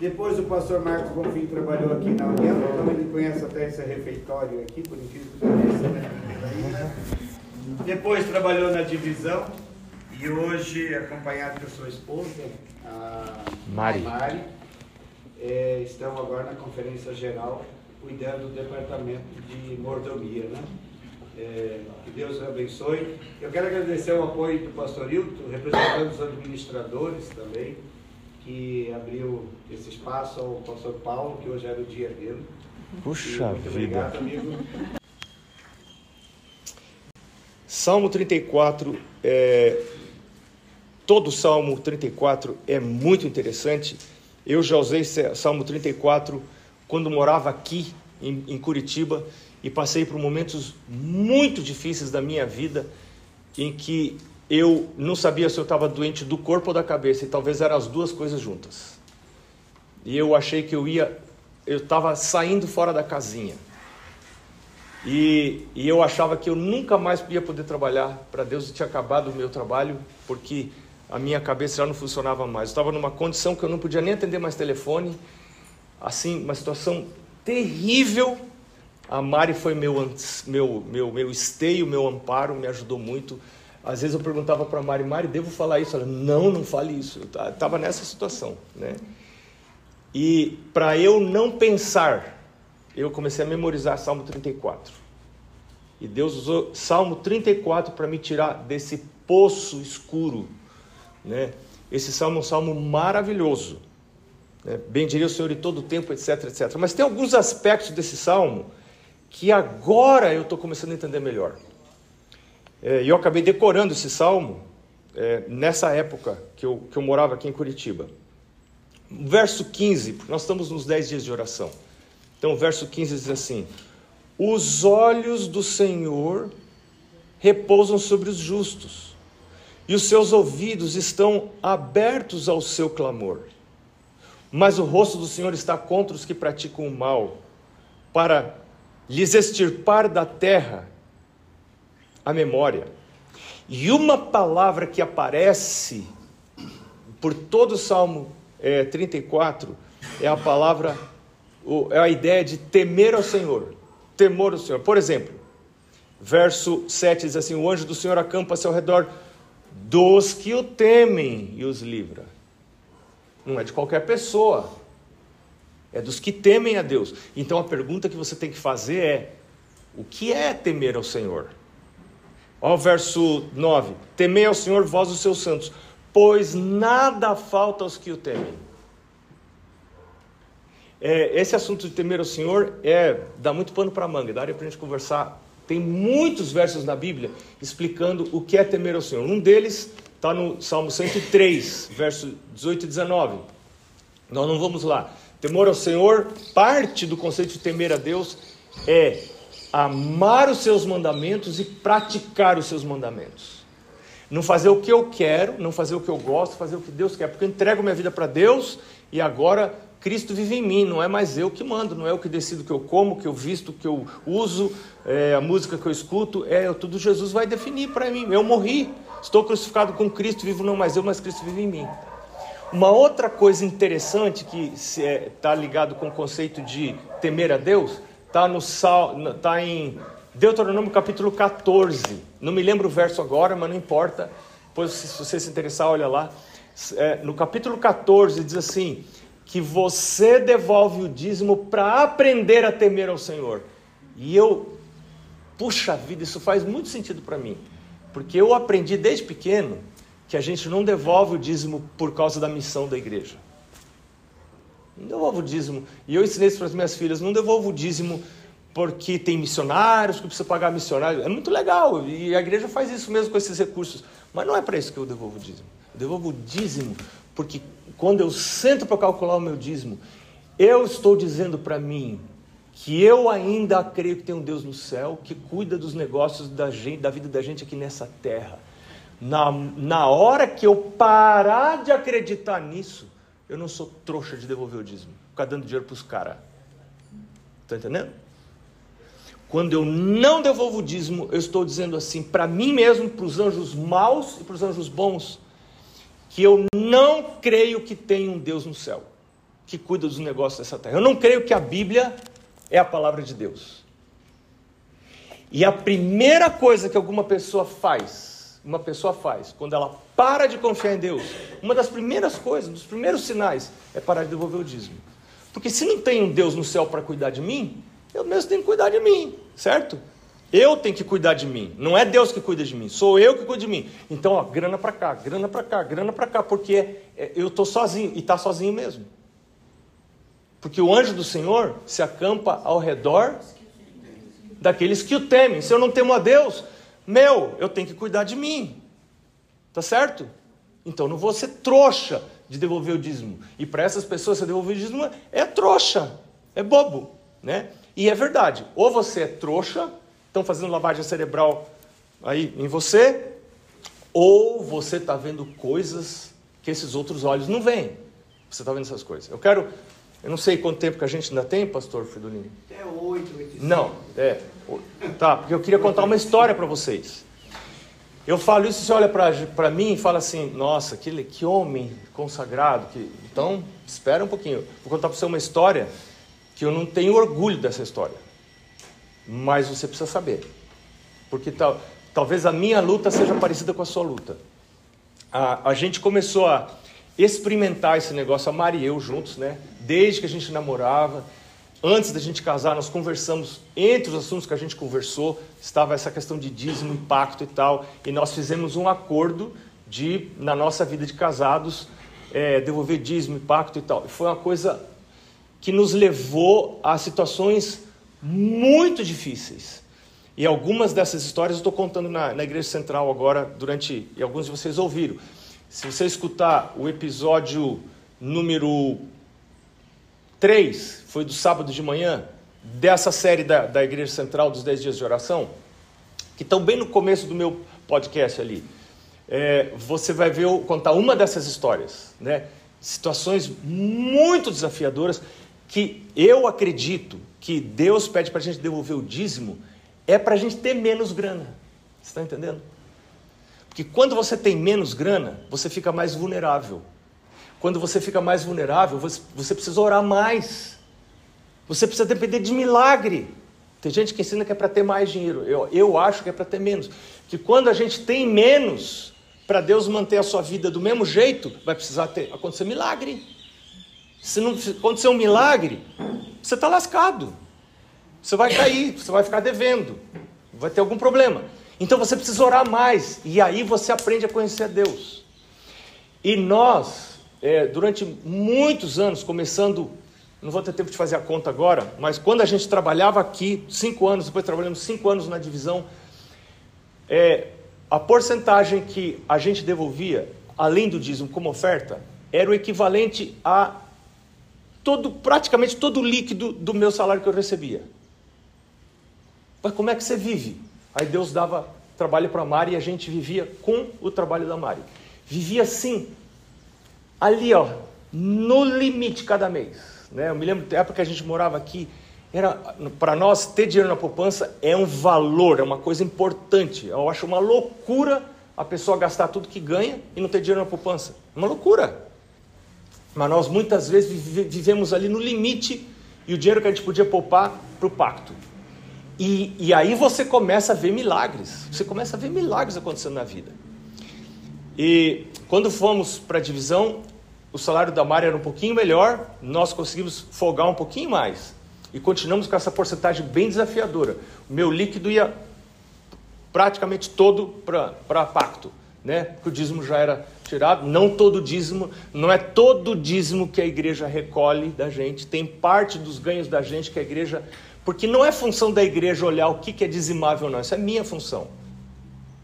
Depois o pastor Marcos Bonfim trabalhou aqui na União, então ele conhece até esse refeitório aqui, por incrível que pareça, né? Depois trabalhou na divisão e hoje, acompanhado por sua esposa, a Mari. Mari é, estão agora na conferência geral cuidando do departamento de mordomia, né? É, que Deus abençoe. Eu quero agradecer o apoio do pastor Hilton, representando os administradores também, que abriu esse espaço ao pastor Paulo, que hoje era o dia dele. Puxa muito vida. obrigado, amigo. Salmo 34, é, todo o Salmo 34 é muito interessante. Eu já usei Salmo 34 quando morava aqui em, em Curitiba e passei por momentos muito difíceis da minha vida em que eu não sabia se eu estava doente do corpo ou da cabeça e talvez eram as duas coisas juntas. E eu achei que eu ia, eu estava saindo fora da casinha. E, e eu achava que eu nunca mais ia poder trabalhar para Deus e tinha acabado o meu trabalho porque a minha cabeça já não funcionava mais. Eu estava numa condição que eu não podia nem atender mais telefone, assim, uma situação terrível. A Mari foi meu, meu, meu, meu esteio, meu amparo, me ajudou muito. Às vezes eu perguntava para a Mari, Mari, devo falar isso? Ela, não, não fale isso. Eu estava nessa situação, né? E para eu não pensar, eu comecei a memorizar Salmo 34. E Deus usou Salmo 34 para me tirar desse poço escuro. Né? Esse salmo é um salmo maravilhoso. Né? Bendiria o Senhor em todo o tempo, etc, etc. Mas tem alguns aspectos desse salmo que agora eu estou começando a entender melhor. É, E eu acabei decorando esse salmo é, nessa época que eu, que eu morava aqui em Curitiba. Verso 15, porque nós estamos nos 10 dias de oração. Então, o verso 15 diz assim: Os olhos do Senhor repousam sobre os justos, e os seus ouvidos estão abertos ao seu clamor. Mas o rosto do Senhor está contra os que praticam o mal, para lhes extirpar da terra a memória. E uma palavra que aparece por todo o Salmo eh, 34 é a palavra, é a ideia de temer ao Senhor. Temor ao Senhor. Por exemplo, verso 7 diz assim: O anjo do Senhor acampa-se ao redor dos que o temem e os livra. Não é de qualquer pessoa, é dos que temem a Deus. Então a pergunta que você tem que fazer é: o que é temer ao Senhor? O verso 9: Temei ao Senhor, vós os seus santos, pois nada falta aos que o temem. É, esse assunto de temer ao Senhor é dá muito pano para manga, daria para a gente conversar. Tem muitos versos na Bíblia explicando o que é temer ao Senhor. Um deles está no Salmo 103, verso 18 e 19. Nós não vamos lá. Temor ao Senhor, parte do conceito de temer a Deus é amar os seus mandamentos e praticar os seus mandamentos. Não fazer o que eu quero, não fazer o que eu gosto, fazer o que Deus quer, porque eu entrego minha vida para Deus e agora Cristo vive em mim, não é mais eu que mando, não é eu que decido o que eu como, o que eu visto, o que eu uso, é, a música que eu escuto, é tudo Jesus vai definir para mim. Eu morri, estou crucificado com Cristo, vivo não mais eu, mas Cristo vive em mim. Uma outra coisa interessante que está ligado com o conceito de temer a Deus está tá em Deuteronômio capítulo 14. Não me lembro o verso agora, mas não importa. Depois, se você se interessar, olha lá. É, no capítulo 14 diz assim: que você devolve o dízimo para aprender a temer ao Senhor. E eu, puxa vida, isso faz muito sentido para mim, porque eu aprendi desde pequeno que a gente não devolve o dízimo por causa da missão da igreja. Não devolvo o dízimo. E eu ensinei isso para as minhas filhas: não devolvo o dízimo porque tem missionários, que precisa pagar missionários. É muito legal, e a igreja faz isso mesmo com esses recursos. Mas não é para isso que eu devolvo o dízimo. Eu devolvo o dízimo porque quando eu sento para calcular o meu dízimo, eu estou dizendo para mim que eu ainda creio que tem um Deus no céu que cuida dos negócios da, gente, da vida da gente aqui nessa terra. Na, na hora que eu parar de acreditar nisso, eu não sou trouxa de devolver o dízimo, ficar dando dinheiro para os caras. Está entendendo? Quando eu não devolvo o dízimo, eu estou dizendo assim para mim mesmo, para os anjos maus e para os anjos bons, que eu não creio que tem um Deus no céu. que cuida dos negócios dessa terra. Eu não creio que a Bíblia é a palavra de Deus. E a primeira coisa que alguma pessoa faz, uma pessoa faz, quando ela para de confiar em Deus, uma das primeiras coisas, dos primeiros sinais, é parar de devolver o dízimo. Porque se não tem um Deus no céu para cuidar de mim, eu mesmo tenho que cuidar de mim, certo? Eu tenho que cuidar de mim, não é Deus que cuida de mim, sou eu que cuido de mim. Então, ó, grana para cá, grana para cá, grana para cá, porque é, eu estou sozinho, e está sozinho mesmo. Porque o anjo do Senhor se acampa ao redor daqueles que o temem. Se eu não temo a Deus, meu, eu tenho que cuidar de mim. Tá certo? Então não vou ser trouxa de devolver o dízimo. E para essas pessoas, você devolver o dízimo é trouxa, é bobo, né? E é verdade. Ou você é trouxa, estão fazendo lavagem cerebral aí em você, ou você está vendo coisas que esses outros olhos não veem. Você está vendo essas coisas. Eu quero eu não sei quanto tempo que a gente ainda tem, pastor Fridolini. Até oito, oito. Não, é. Tá, porque eu queria contar uma história para vocês. Eu falo isso, você olha para mim e fala assim: nossa, que, que homem consagrado. Que... Então, espera um pouquinho. Vou contar para você uma história que eu não tenho orgulho dessa história. Mas você precisa saber. Porque tal, talvez a minha luta seja parecida com a sua luta. A, a gente começou a experimentar esse negócio, a Mari e eu juntos, né? Desde que a gente namorava, antes da gente casar, nós conversamos, entre os assuntos que a gente conversou, estava essa questão de dízimo, impacto e tal, e nós fizemos um acordo de, na nossa vida de casados, é, devolver dízimo, impacto e tal. E foi uma coisa que nos levou a situações muito difíceis. E algumas dessas histórias eu estou contando na, na Igreja Central agora, durante. e alguns de vocês ouviram. Se você escutar o episódio número 3, foi do sábado de manhã, dessa série da, da Igreja Central dos 10 Dias de Oração, que estão bem no começo do meu podcast ali, é, você vai ver eu contar uma dessas histórias, né? Situações muito desafiadoras que eu acredito que Deus pede para a gente devolver o dízimo é para a gente ter menos grana. Você está entendendo? Porque quando você tem menos grana, você fica mais vulnerável. Quando você fica mais vulnerável, você, você precisa orar mais. Você precisa depender de milagre. Tem gente que ensina que é para ter mais dinheiro. Eu, eu acho que é para ter menos. Que quando a gente tem menos, para Deus manter a sua vida do mesmo jeito, vai precisar ter, acontecer milagre. Se não acontecer um milagre, você está lascado. Você vai cair, você vai ficar devendo. Vai ter algum problema. Então você precisa orar mais, e aí você aprende a conhecer Deus. E nós, é, durante muitos anos, começando, não vou ter tempo de fazer a conta agora, mas quando a gente trabalhava aqui, cinco anos, depois trabalhamos cinco anos na divisão, é, a porcentagem que a gente devolvia, além do dízimo como oferta, era o equivalente a todo, praticamente todo o líquido do meu salário que eu recebia. Mas como é que você vive? Aí Deus dava trabalho para a Mari e a gente vivia com o trabalho da Mari. Vivia assim, ali ó, no limite cada mês. Né? Eu me lembro da época que a gente morava aqui, era para nós ter dinheiro na poupança é um valor, é uma coisa importante. Eu acho uma loucura a pessoa gastar tudo que ganha e não ter dinheiro na poupança. É uma loucura. Mas nós muitas vezes vivemos ali no limite e o dinheiro que a gente podia poupar para o pacto. E, e aí você começa a ver milagres. Você começa a ver milagres acontecendo na vida. E quando fomos para a divisão, o salário da Mari era um pouquinho melhor, nós conseguimos folgar um pouquinho mais. E continuamos com essa porcentagem bem desafiadora. O meu líquido ia praticamente todo para pacto, né? Porque o dízimo já era tirado. Não todo dízimo, não é todo dízimo que a igreja recolhe da gente. Tem parte dos ganhos da gente que a igreja porque não é função da igreja olhar o que é dizimável ou não, isso é minha função.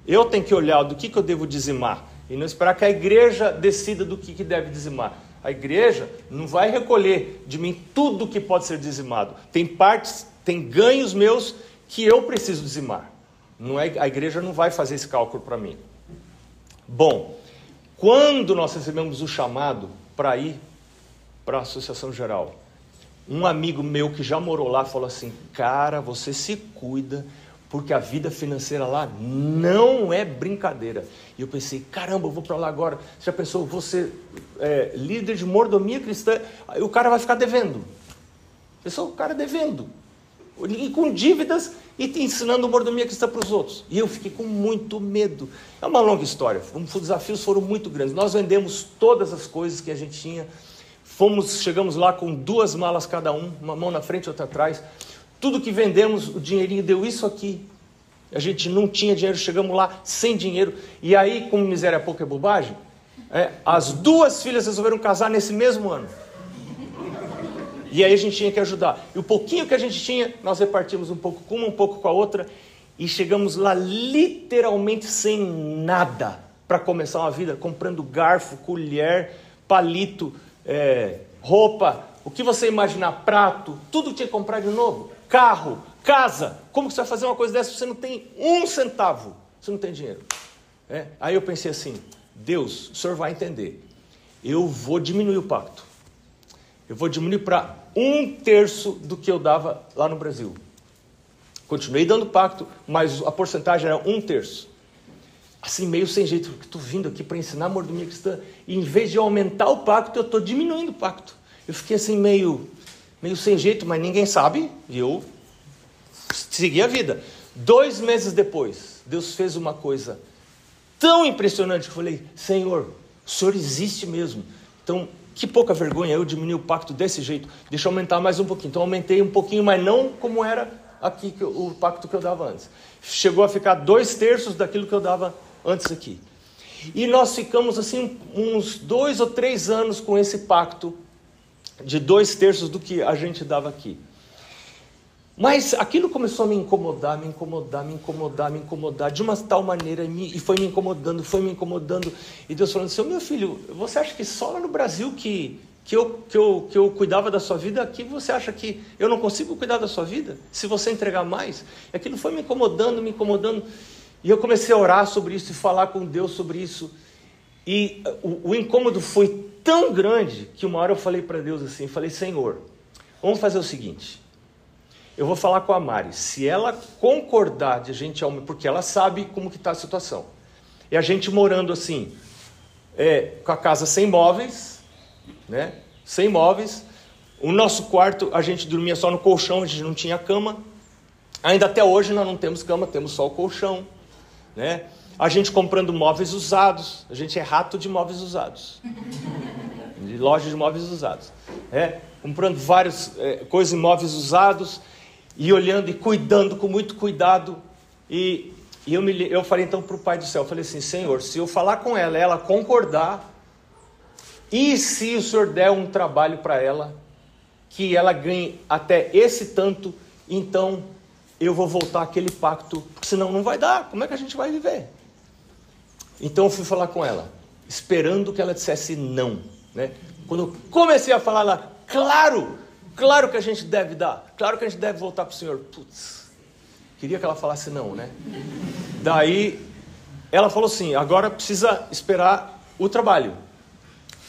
Eu tenho que olhar do que, eu devo dizimar e não esperar que a igreja decida do que, deve dizimar. A igreja não vai recolher de mim tudo que pode ser dizimado. Tem partes, tem ganhos meus que eu preciso dizimar. Não é, a igreja não vai fazer esse cálculo para mim. Bom, quando nós recebemos o chamado para ir para a Associação Geral, um amigo meu que já morou lá falou assim: Cara, você se cuida, porque a vida financeira lá não é brincadeira. E eu pensei, caramba, eu vou para lá agora. Você já pensou, você é, líder de mordomia cristã, aí o cara vai ficar devendo. Pensou, o cara devendo. E com dívidas e te ensinando mordomia cristã para os outros. E eu fiquei com muito medo. É uma longa história. Os desafios foram muito grandes. Nós vendemos todas as coisas que a gente tinha. Fomos, chegamos lá com duas malas cada um, uma mão na frente e outra atrás. Tudo que vendemos, o dinheirinho deu isso aqui. A gente não tinha dinheiro, chegamos lá sem dinheiro. E aí, como miséria pouca é bobagem, é, as duas filhas resolveram casar nesse mesmo ano. E aí a gente tinha que ajudar. E o pouquinho que a gente tinha, nós repartimos um pouco com uma, um pouco com a outra. E chegamos lá literalmente sem nada para começar uma vida, comprando garfo, colher, palito, é, roupa, o que você imaginar, prato, tudo tinha que comprar de novo carro, casa. Como que você vai fazer uma coisa dessa se você não tem um centavo? Você não tem dinheiro. É? Aí eu pensei assim: Deus, o senhor vai entender. Eu vou diminuir o pacto. Eu vou diminuir para um terço do que eu dava lá no Brasil. Continuei dando pacto, mas a porcentagem era um terço. Assim, meio sem jeito, porque estou vindo aqui para ensinar a mordomia cristã, e em vez de aumentar o pacto, eu estou diminuindo o pacto. Eu fiquei assim, meio, meio sem jeito, mas ninguém sabe, e eu segui a vida. Dois meses depois, Deus fez uma coisa tão impressionante que eu falei: Senhor, o Senhor existe mesmo. Então, que pouca vergonha eu diminuir o pacto desse jeito. Deixa eu aumentar mais um pouquinho. Então, aumentei um pouquinho, mas não como era aqui o pacto que eu dava antes. Chegou a ficar dois terços daquilo que eu dava antes aqui. E nós ficamos assim uns dois ou três anos com esse pacto de dois terços do que a gente dava aqui. Mas aquilo começou a me incomodar, me incomodar, me incomodar, me incomodar, de uma tal maneira, e foi me incomodando, foi me incomodando. E Deus falando assim: meu filho, você acha que só lá no Brasil que, que, eu, que, eu, que eu cuidava da sua vida, aqui você acha que eu não consigo cuidar da sua vida? Se você entregar mais? E aquilo foi me incomodando, me incomodando. E eu comecei a orar sobre isso e falar com Deus sobre isso. E o, o incômodo foi tão grande que uma hora eu falei para Deus assim, falei, Senhor, vamos fazer o seguinte, eu vou falar com a Mari, se ela concordar de a gente, porque ela sabe como que está a situação, e a gente morando assim, é, com a casa sem móveis, né, sem móveis, o nosso quarto a gente dormia só no colchão, a gente não tinha cama, ainda até hoje nós não temos cama, temos só o colchão, né, a gente comprando móveis usados, a gente é rato de móveis usados. De loja de móveis usados. É, comprando várias é, coisas em móveis usados e olhando e cuidando com muito cuidado. E, e eu, me, eu falei então para o Pai do Céu, eu falei assim, Senhor, se eu falar com ela, ela concordar, e se o Senhor der um trabalho para ela, que ela ganhe até esse tanto, então eu vou voltar aquele pacto, porque senão não vai dar, como é que a gente vai viver? Então eu fui falar com ela, esperando que ela dissesse não. Né? Quando eu comecei a falar lá, claro, claro que a gente deve dar, claro que a gente deve voltar para o Senhor. Putz, queria que ela falasse não, né? Daí ela falou assim: agora precisa esperar o trabalho.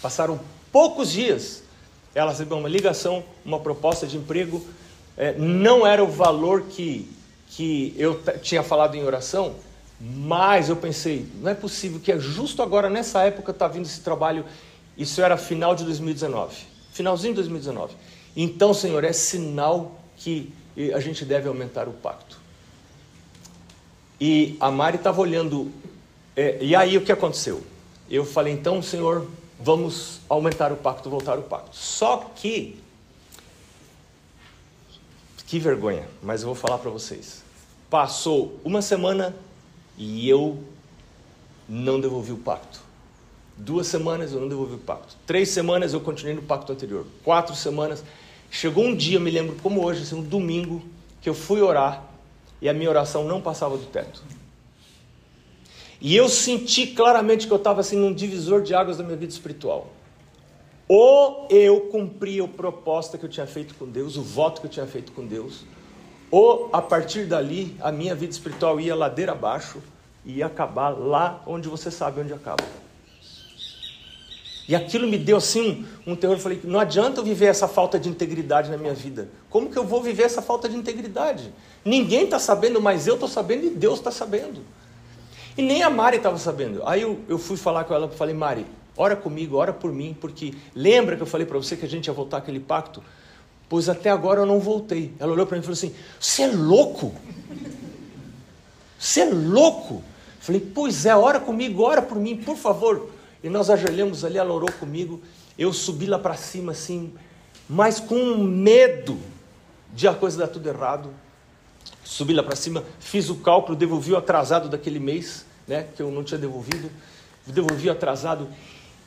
Passaram poucos dias, ela recebeu uma ligação, uma proposta de emprego. É, não era o valor que, que eu tinha falado em oração, mas eu pensei, não é possível que é justo agora, nessa época, está vindo esse trabalho. Isso era final de 2019, finalzinho de 2019. Então, Senhor, é sinal que a gente deve aumentar o pacto. E a Mari estava olhando, é, e aí o que aconteceu? Eu falei, então, Senhor, vamos aumentar o pacto, voltar o pacto. Só que, que vergonha, mas eu vou falar para vocês. Passou uma semana, e eu não devolvi o pacto. Duas semanas eu não devolvi o pacto. Três semanas eu continuei no pacto anterior. Quatro semanas. Chegou um dia, me lembro como hoje, assim, um domingo, que eu fui orar e a minha oração não passava do teto. E eu senti claramente que eu estava assim num divisor de águas da minha vida espiritual. Ou eu cumpria a proposta que eu tinha feito com Deus, o voto que eu tinha feito com Deus, ou a partir dali a minha vida espiritual ia ladeira abaixo e ia acabar lá onde você sabe onde acaba. E aquilo me deu assim um, um terror. Eu falei: não adianta eu viver essa falta de integridade na minha vida. Como que eu vou viver essa falta de integridade? Ninguém está sabendo, mas eu estou sabendo e Deus está sabendo. E nem a Mari estava sabendo. Aí eu, eu fui falar com ela e falei: Mari, ora comigo, ora por mim, porque lembra que eu falei para você que a gente ia voltar aquele pacto? Pois até agora eu não voltei. Ela olhou para mim e falou assim: Você é louco? Você é louco? Falei: Pois é, ora comigo, ora por mim, por favor. E nós ajoelhamos ali, ela orou comigo. Eu subi lá para cima assim, mas com medo de a coisa dar tudo errado. Subi lá para cima, fiz o cálculo, devolvi o atrasado daquele mês, né, que eu não tinha devolvido. Devolvi o atrasado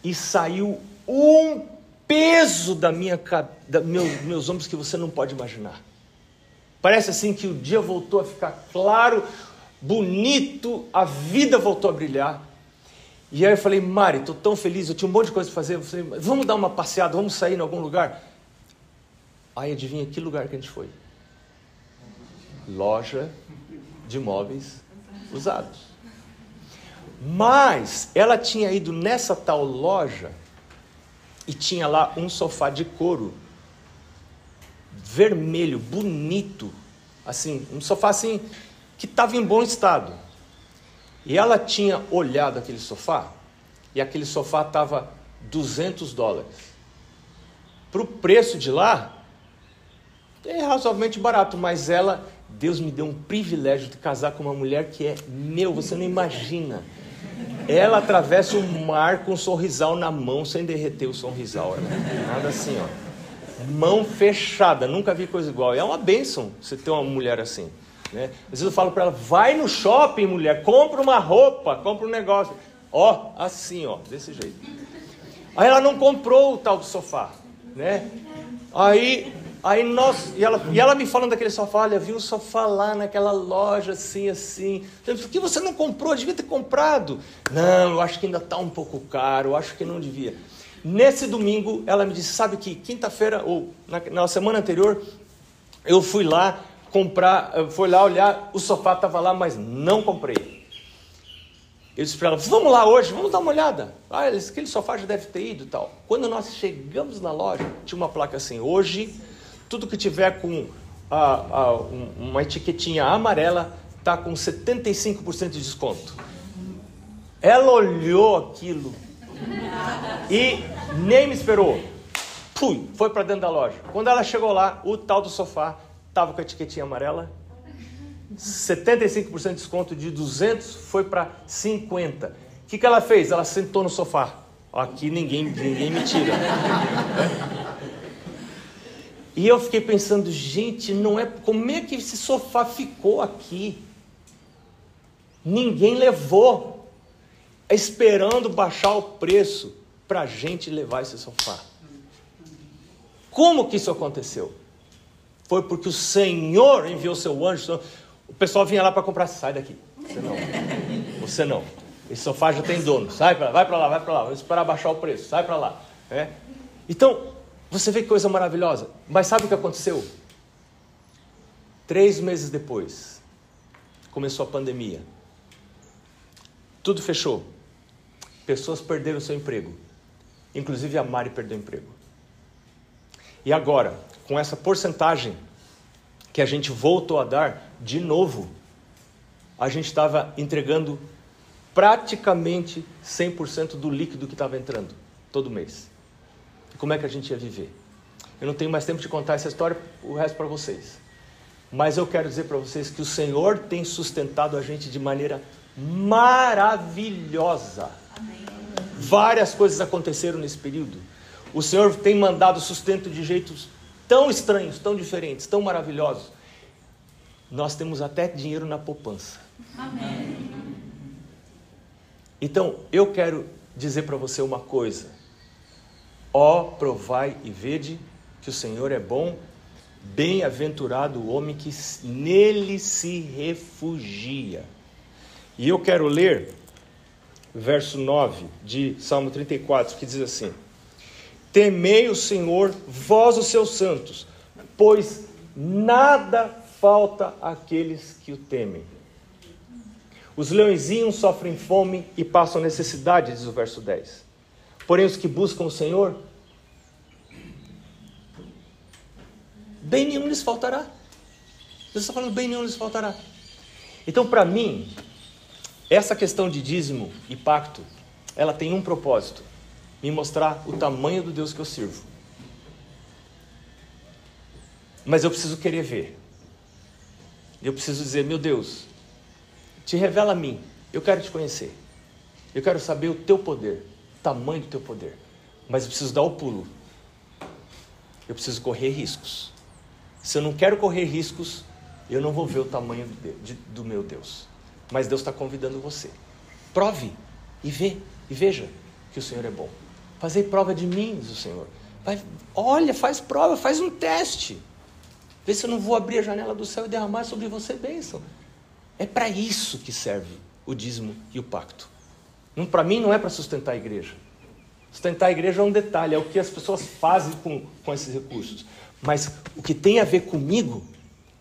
e saiu um peso da minha da meu, meus ombros que você não pode imaginar. Parece assim que o dia voltou a ficar claro, bonito, a vida voltou a brilhar. E aí eu falei, Mari, estou tão feliz, eu tinha um monte de coisa para fazer. Falei, vamos dar uma passeada, vamos sair em algum lugar. Aí adivinha que lugar que a gente foi? Loja de móveis usados. Mas ela tinha ido nessa tal loja e tinha lá um sofá de couro vermelho, bonito, assim, um sofá assim que estava em bom estado. E ela tinha olhado aquele sofá, e aquele sofá estava 200 dólares. Para o preço de lá, é razoavelmente barato, mas ela, Deus me deu um privilégio de casar com uma mulher que é meu, você não imagina. Ela atravessa o mar com um sorrisal na mão, sem derreter o sorrisal. Nada assim, ó. Mão fechada, nunca vi coisa igual. É uma bênção você ter uma mulher assim. Né? Às vezes eu falo para ela, vai no shopping, mulher, compra uma roupa, compra um negócio. Ó, assim, ó, desse jeito. Aí ela não comprou o tal do sofá, né? Aí, aí nós, e ela, e ela me falando daquele sofá, olha, vi um sofá lá naquela loja, assim, assim. Por que você não comprou? Devia ter comprado. Não, eu acho que ainda está um pouco caro, eu acho que não devia. Nesse domingo, ela me disse, sabe que quinta-feira, ou na, na semana anterior, eu fui lá comprar, foi lá olhar, o sofá estava lá, mas não comprei. Eu disse para ela, vamos lá hoje, vamos dar uma olhada. Ah, aquele sofá já deve ter ido e tal. Quando nós chegamos na loja, tinha uma placa assim, hoje, tudo que tiver com ah, ah, uma etiquetinha amarela, está com 75% de desconto. Ela olhou aquilo e nem me esperou. Fui, foi para dentro da loja. Quando ela chegou lá, o tal do sofá estava com a etiquetinha amarela. 75% de desconto de 200 foi para 50. O que, que ela fez? Ela sentou no sofá. Aqui ninguém, ninguém me tira. E eu fiquei pensando, gente, não é como é que esse sofá ficou aqui? Ninguém levou, esperando baixar o preço para a gente levar esse sofá. Como que isso aconteceu? foi porque o Senhor enviou seu anjo. O pessoal vinha lá para comprar, sai daqui. Você não. Você não. Esse sofá já tem dono. Sai para lá, vai para lá, vai para lá. Vamos esperar baixar o preço. Sai para lá. É? Então, você vê que coisa maravilhosa. Mas sabe o que aconteceu? Três meses depois, começou a pandemia. Tudo fechou. Pessoas perderam seu emprego. Inclusive a Mari perdeu o emprego. E agora, com essa porcentagem que a gente voltou a dar de novo, a gente estava entregando praticamente 100% do líquido que estava entrando todo mês. Como é que a gente ia viver? Eu não tenho mais tempo de contar essa história, o resto para vocês. Mas eu quero dizer para vocês que o Senhor tem sustentado a gente de maneira maravilhosa. Amém. Várias coisas aconteceram nesse período. O Senhor tem mandado sustento de jeitos tão estranhos, tão diferentes, tão maravilhosos. Nós temos até dinheiro na poupança. Amém. Então, eu quero dizer para você uma coisa. Ó, provai e vede que o Senhor é bom, bem-aventurado o homem que nele se refugia. E eu quero ler verso 9 de Salmo 34, que diz assim: Temei o Senhor, vós os seus santos, pois nada falta àqueles que o temem. Os leõezinhos sofrem fome e passam necessidade, diz o verso 10. Porém, os que buscam o Senhor, bem nenhum lhes faltará. Deus está falando, bem nenhum lhes faltará. Então, para mim, essa questão de dízimo e pacto, ela tem um propósito: me mostrar o tamanho do Deus que eu sirvo. Mas eu preciso querer ver. Eu preciso dizer, meu Deus, te revela a mim. Eu quero te conhecer. Eu quero saber o teu poder, tamanho do teu poder. Mas eu preciso dar o pulo. Eu preciso correr riscos. Se eu não quero correr riscos, eu não vou ver o tamanho do meu Deus. Mas Deus está convidando você. Prove e vê e veja que o Senhor é bom. Fazei prova de mim, diz o Senhor. Vai, olha, faz prova, faz um teste. Vê se eu não vou abrir a janela do céu e derramar sobre você bênção. É para isso que serve o dízimo e o pacto. Para mim não é para sustentar a igreja. Sustentar a igreja é um detalhe, é o que as pessoas fazem com, com esses recursos. Mas o que tem a ver comigo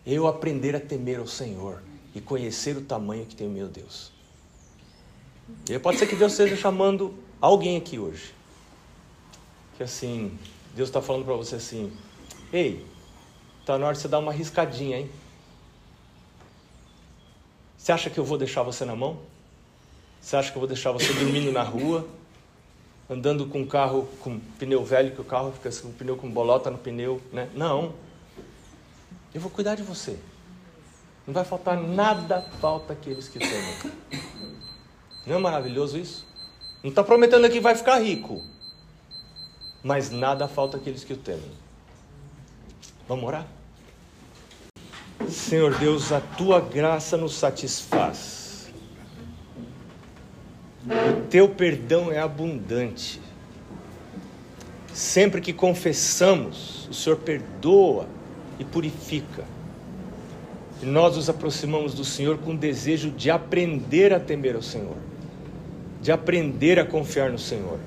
é eu aprender a temer ao Senhor e conhecer o tamanho que tem o meu Deus. E pode ser que Deus esteja chamando alguém aqui hoje. Que assim, Deus está falando para você assim: Ei, está na hora de você dar uma riscadinha, hein? Você acha que eu vou deixar você na mão? Você acha que eu vou deixar você dormindo na rua? Andando com um carro com pneu velho, que o carro fica com um pneu com bolota no pneu, né? Não. Eu vou cuidar de você. Não vai faltar nada, falta aqueles que temem. Não é maravilhoso isso? Não está prometendo que vai ficar rico, mas nada falta aqueles que o temem. Vamos orar? Senhor Deus, a tua graça nos satisfaz. O teu perdão é abundante. Sempre que confessamos, o Senhor perdoa e purifica. E nós nos aproximamos do Senhor com o desejo de aprender a temer ao Senhor, de aprender a confiar no Senhor,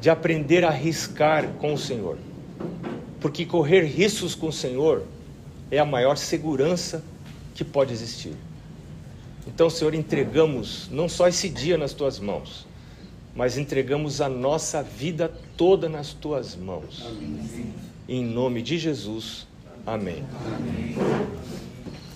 de aprender a arriscar com o Senhor. Porque correr riscos com o Senhor é a maior segurança que pode existir. Então, Senhor, entregamos não só esse dia nas tuas mãos, mas entregamos a nossa vida toda nas tuas mãos. Amém. Em nome de Jesus. Amém. Amém.